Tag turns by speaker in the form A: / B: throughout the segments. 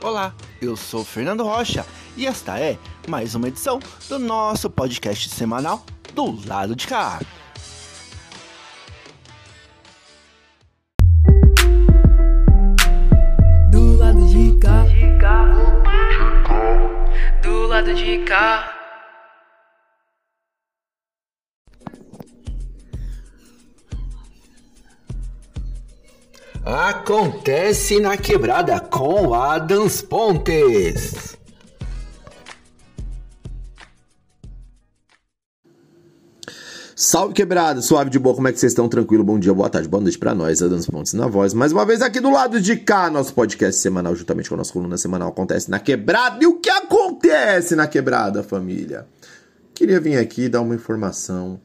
A: Olá, eu sou Fernando Rocha e esta é mais uma edição do nosso podcast semanal do lado de cá. Acontece na quebrada com Adams Pontes.
B: Salve quebrada, suave de boa, como é que vocês estão? Tranquilo, bom dia, boa tarde, boa noite pra nós, Adams Pontes na voz. Mais uma vez aqui do lado de cá, nosso podcast semanal, juntamente com a nossa coluna semanal, acontece na quebrada. E o que acontece na quebrada, família? Queria vir aqui dar uma informação.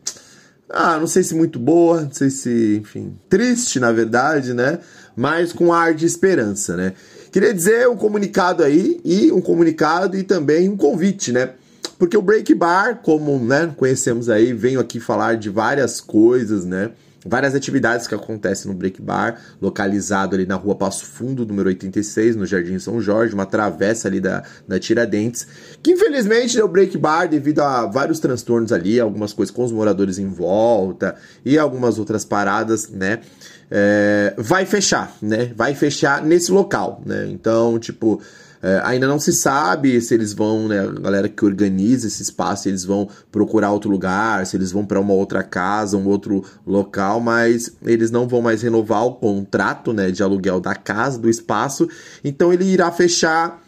B: Ah, não sei se muito boa, não sei se, enfim, triste na verdade, né? Mas com ar de esperança, né? Queria dizer um comunicado aí, e um comunicado e também um convite, né? Porque o Break Bar, como né, conhecemos aí, venho aqui falar de várias coisas, né? Várias atividades que acontecem no Break Bar, localizado ali na rua Passo Fundo, número 86, no Jardim São Jorge, uma travessa ali da, da Tiradentes, que infelizmente deu Break Bar devido a vários transtornos ali, algumas coisas com os moradores em volta e algumas outras paradas, né? É, vai fechar, né? Vai fechar nesse local, né? Então, tipo, é, ainda não se sabe se eles vão, né, a galera que organiza esse espaço, eles vão procurar outro lugar, se eles vão para uma outra casa, um outro local, mas eles não vão mais renovar o contrato, né, de aluguel da casa, do espaço. Então ele irá fechar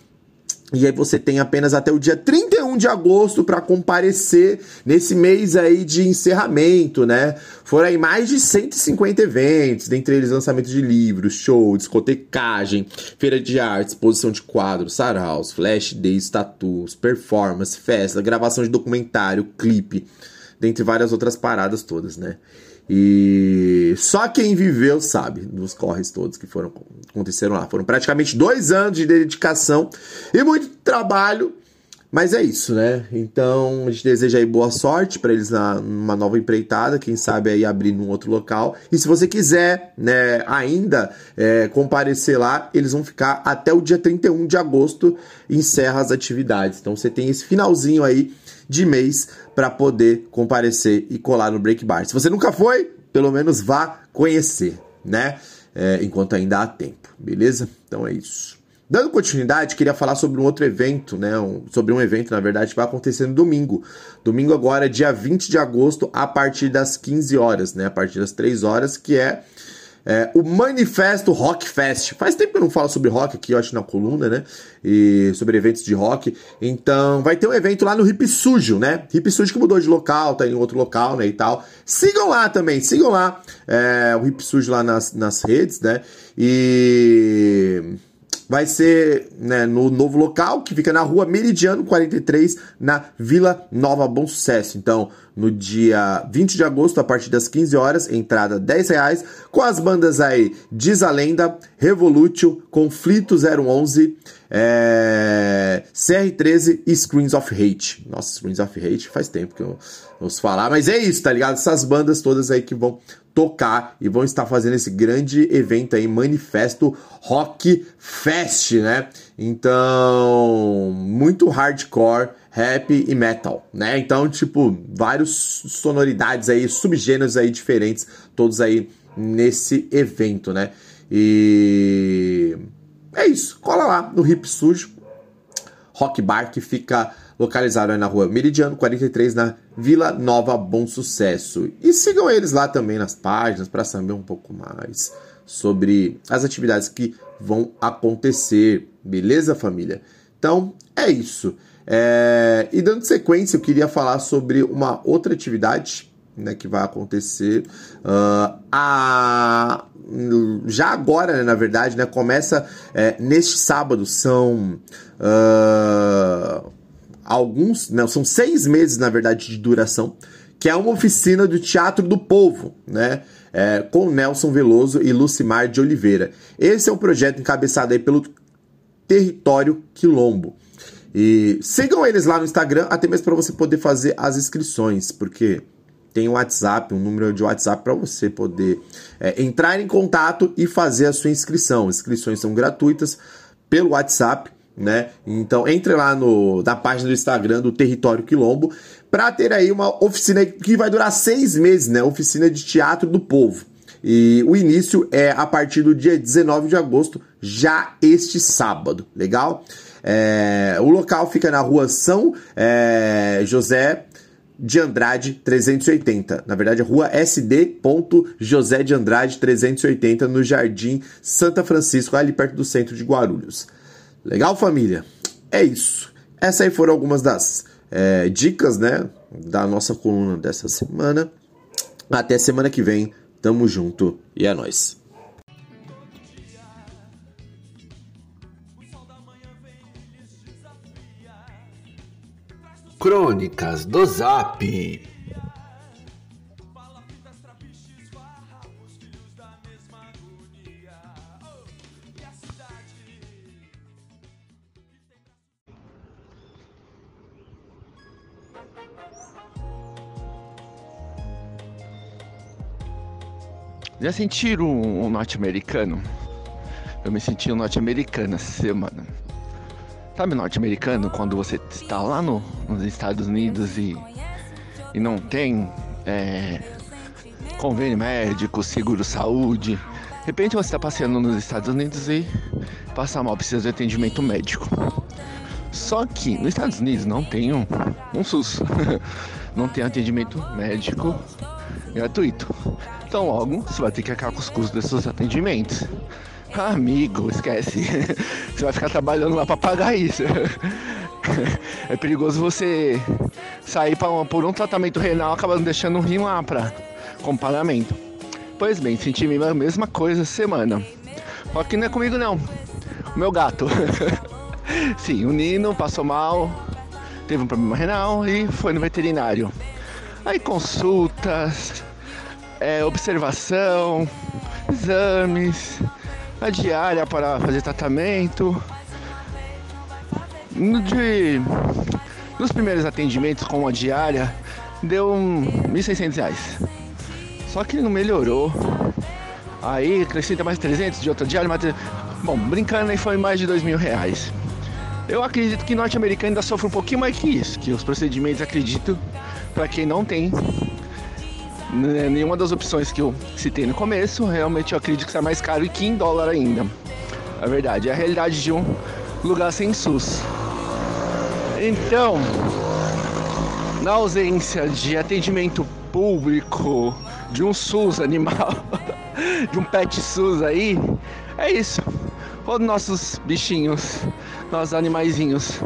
B: e aí você tem apenas até o dia 31 de agosto para comparecer nesse mês aí de encerramento, né? Foram aí mais de 150 eventos, dentre eles lançamento de livros, show, discotecagem, feira de arte, exposição de quadros, saraus, flash days, tatuos, performance, festa, gravação de documentário, clipe, dentre várias outras paradas todas, né? E só quem viveu sabe dos corres todos que foram aconteceram lá. Foram praticamente dois anos de dedicação e muito trabalho. Mas é isso, né? Então a gente deseja aí boa sorte para eles na, numa nova empreitada, quem sabe aí abrir num outro local. E se você quiser, né, ainda é, comparecer lá, eles vão ficar até o dia 31 de agosto, encerra as atividades. Então você tem esse finalzinho aí de mês para poder comparecer e colar no Break Bar. Se você nunca foi, pelo menos vá conhecer, né? É, enquanto ainda há tempo, beleza? Então é isso. Dando continuidade, queria falar sobre um outro evento, né? Um, sobre um evento, na verdade, que vai acontecer no domingo. Domingo agora, dia 20 de agosto, a partir das 15 horas, né? A partir das 3 horas, que é é, o Manifesto Rock Fest. Faz tempo que eu não falo sobre rock aqui, eu acho, na coluna, né? E sobre eventos de rock. Então, vai ter um evento lá no Hip Sujo, né? Hip Sujo que mudou de local, tá em outro local, né? E tal. Sigam lá também, sigam lá é, o Hip Sujo lá nas, nas redes, né? E vai ser né, no novo local, que fica na rua Meridiano 43, na Vila Nova Bom Sucesso. Então, no dia 20 de agosto, a partir das 15 horas, entrada 10 reais, com as bandas aí Diz a Lenda, Revolutio, Conflito 011, é, CR13 e Screens of Hate. Nossa, Screens of Hate faz tempo que eu não ouço falar, mas é isso, tá ligado? Essas bandas todas aí que vão tocar e vão estar fazendo esse grande evento aí, Manifesto Rock Fest, né? Então, muito hardcore, rap e metal, né? Então, tipo, vários sonoridades aí, subgêneros aí diferentes, todos aí nesse evento, né? E é isso, cola lá no Hip Sujo, Rock Bar, que fica localizado na rua Meridiano 43, na Vila Nova Bom Sucesso. E sigam eles lá também nas páginas para saber um pouco mais sobre as atividades que vão acontecer, beleza, família? Então é isso. É... E dando sequência, eu queria falar sobre uma outra atividade né, que vai acontecer. Uh, a... Já agora, né, na verdade, né, começa é, neste sábado, são uh, alguns, não, são seis meses, na verdade, de duração, que é uma oficina do Teatro do Povo, né? É, com Nelson Veloso e Lucimar de Oliveira. Esse é um projeto encabeçado aí pelo Território Quilombo. E sigam eles lá no Instagram, até mesmo para você poder fazer as inscrições, porque tem um WhatsApp, um número de WhatsApp para você poder é, entrar em contato e fazer a sua inscrição. Inscrições são gratuitas pelo WhatsApp né? Então entre lá no, na página do Instagram do Território Quilombo para ter aí uma oficina que vai durar seis meses, né? Oficina de Teatro do Povo. E o início é a partir do dia 19 de agosto, já este sábado, legal? É, o local fica na rua São é, José de Andrade 380. Na verdade, a rua SD. José de Andrade 380, no Jardim Santa Francisco, ali perto do centro de Guarulhos. Legal, família? É isso. Essas aí foram algumas das é, dicas, né, da nossa coluna dessa semana. Até semana que vem. Tamo junto e é nóis.
A: Crônicas do Zap. Já sentiram um norte-americano? Eu me senti um norte-americano essa semana. Sabe norte-americano quando você está lá no, nos Estados Unidos e, e não tem é, convênio médico, seguro saúde. De repente você está passeando nos Estados Unidos e passa mal, precisa de atendimento médico. Só que nos Estados Unidos não tem um, um SUS, não tem atendimento médico gratuito. Então logo você vai ter que arcar com os custos desses atendimentos. Amigo, esquece. Você vai ficar trabalhando lá para pagar isso. É perigoso você sair pra, por um tratamento renal acabando deixando um rim lá pra, como pagamento. Pois bem, senti a mesma coisa essa semana. Só que não é comigo não. O meu gato. Sim, o Nino passou mal, teve um problema renal e foi no veterinário. Aí consultas, é, observação, exames, a diária para fazer tratamento. No de, nos primeiros atendimentos com a diária deu um 1.600 reais. Só que não melhorou. Aí acrescenta mais 300 de outra diária, mas... Bom, brincando aí foi mais de 2 mil reais. Eu acredito que norte-americano ainda sofre um pouquinho mais que isso, que os procedimentos acredito para quem não tem nenhuma das opções que eu citei no começo, realmente eu acredito que está mais caro e que em dólar ainda. É verdade, é a realidade de um lugar sem SUS. Então, na ausência de atendimento público, de um SUS animal, de um pet SUS aí, é isso. Os nossos bichinhos, nossos animaizinhos,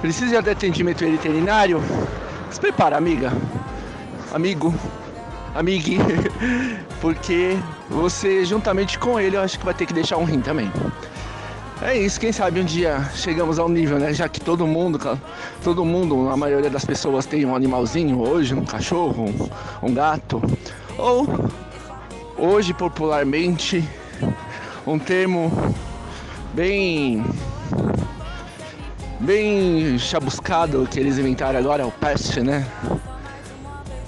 A: precisam de atendimento veterinário? Se prepara, amiga, amigo, amigue, porque você juntamente com ele eu acho que vai ter que deixar um rim também. É isso, quem sabe um dia chegamos ao nível, né? Já que todo mundo, todo mundo, a maioria das pessoas tem um animalzinho hoje, um cachorro, um, um gato. Ou hoje popularmente um termo bem bem chabuscado que eles inventaram agora é o pest, né?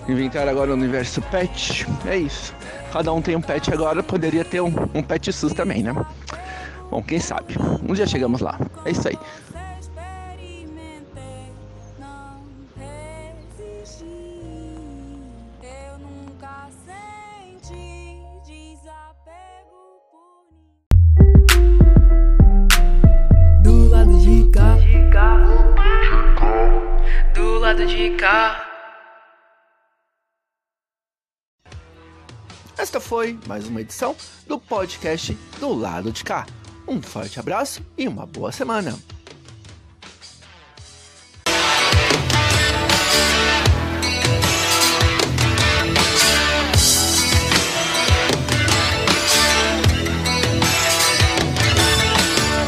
A: Inventaram agora o universo pet. É isso. Cada um tem um pet agora, poderia ter um, um pet SUS também, né? Bom, quem sabe? Um dia chegamos lá. É isso aí.
C: Do lado de cá. Do lado de cá.
A: Esta foi mais uma edição do podcast do lado de cá. Um forte abraço e uma boa semana.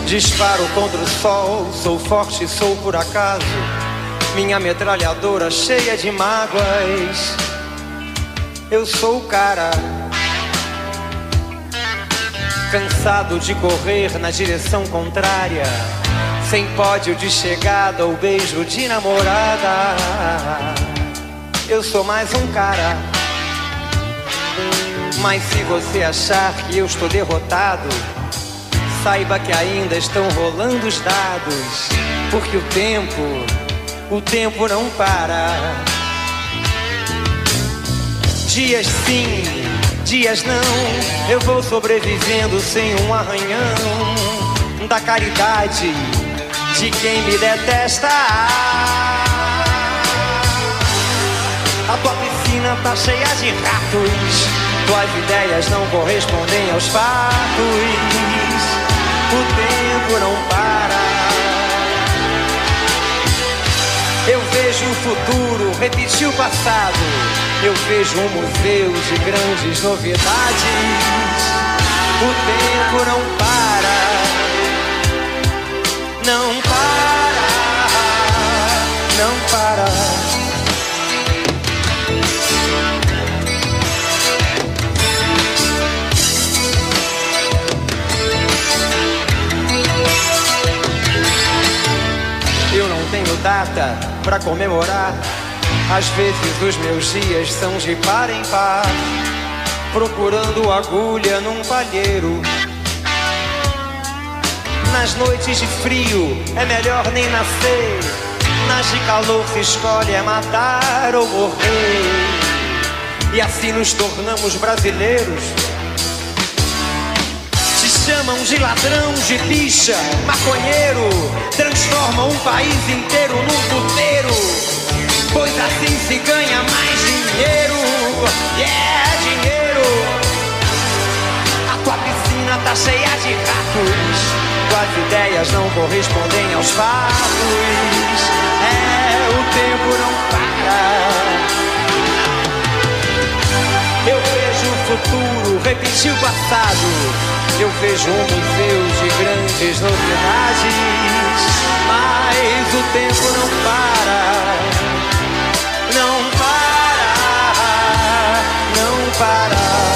D: Disparo contra o sol, sou forte, sou por acaso. Minha metralhadora cheia de mágoas. Eu sou o cara. Cansado de correr na direção contrária. Sem pódio de chegada ou beijo de namorada. Eu sou mais um cara. Mas se você achar que eu estou derrotado. Saiba que ainda estão rolando os dados, porque o tempo, o tempo não para. Dias sim, dias não, eu vou sobrevivendo sem um arranhão da caridade de quem me detesta. A tua piscina tá cheia de ratos, tuas ideias não correspondem aos fatos o tempo não para. Eu vejo o futuro repetir o passado. Eu vejo um museu de grandes novidades. O tempo não para. Não para. Não para. tenho data para comemorar. Às vezes os meus dias são de par em par, procurando agulha num palheiro. Nas noites de frio é melhor nem nascer, nas de calor se escolhe é matar ou morrer. E assim nos tornamos brasileiros chamam de ladrão, de bicha, maconheiro, transformam um país inteiro num puteiro, pois assim se ganha mais dinheiro, yeah, dinheiro. A tua piscina tá cheia de ratos, tuas ideias não correspondem aos fatos, é, o tempo não para. Eu vejo o futuro repetir o passado. Eu vejo um museu de grandes novidades, mas o tempo não para, parar.